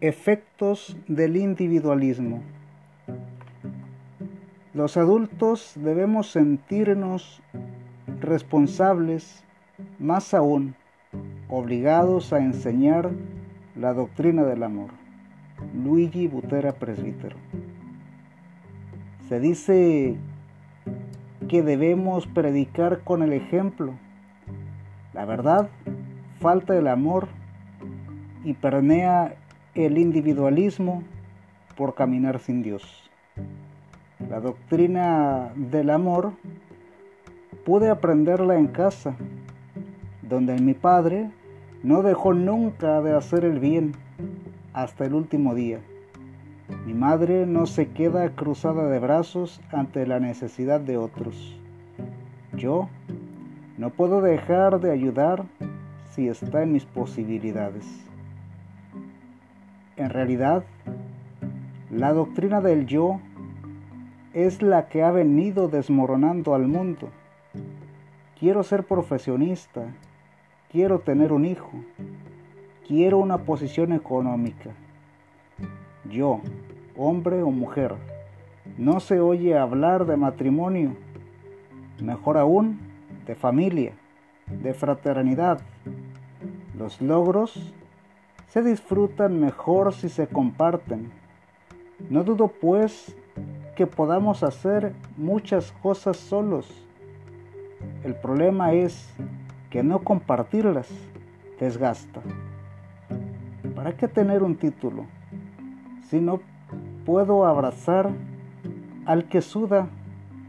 Efectos del individualismo. Los adultos debemos sentirnos responsables, más aún, obligados a enseñar la doctrina del amor. Luigi Butera Presbítero. Se dice que debemos predicar con el ejemplo. La verdad, falta el amor y pernea el individualismo por caminar sin Dios. La doctrina del amor pude aprenderla en casa, donde mi padre no dejó nunca de hacer el bien hasta el último día. Mi madre no se queda cruzada de brazos ante la necesidad de otros. Yo no puedo dejar de ayudar si está en mis posibilidades. En realidad, la doctrina del yo es la que ha venido desmoronando al mundo. Quiero ser profesionista, quiero tener un hijo, quiero una posición económica. Yo, hombre o mujer, no se oye hablar de matrimonio, mejor aún, de familia, de fraternidad. Los logros se disfrutan mejor si se comparten. No dudo pues que podamos hacer muchas cosas solos. El problema es que no compartirlas desgasta. ¿Para qué tener un título si no puedo abrazar al que suda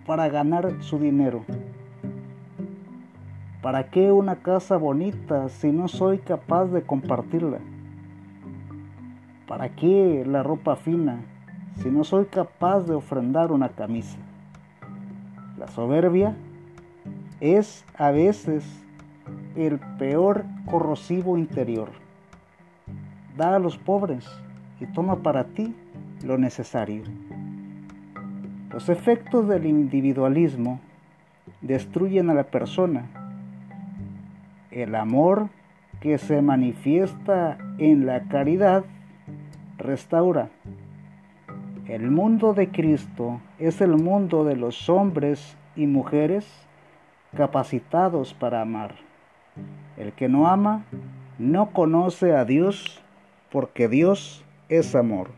para ganar su dinero? ¿Para qué una casa bonita si no soy capaz de compartirla? ¿Para qué la ropa fina si no soy capaz de ofrendar una camisa? La soberbia es a veces el peor corrosivo interior. Da a los pobres y toma para ti lo necesario. Los efectos del individualismo destruyen a la persona. El amor que se manifiesta en la caridad restaura. El mundo de Cristo es el mundo de los hombres y mujeres capacitados para amar. El que no ama no conoce a Dios porque Dios es amor.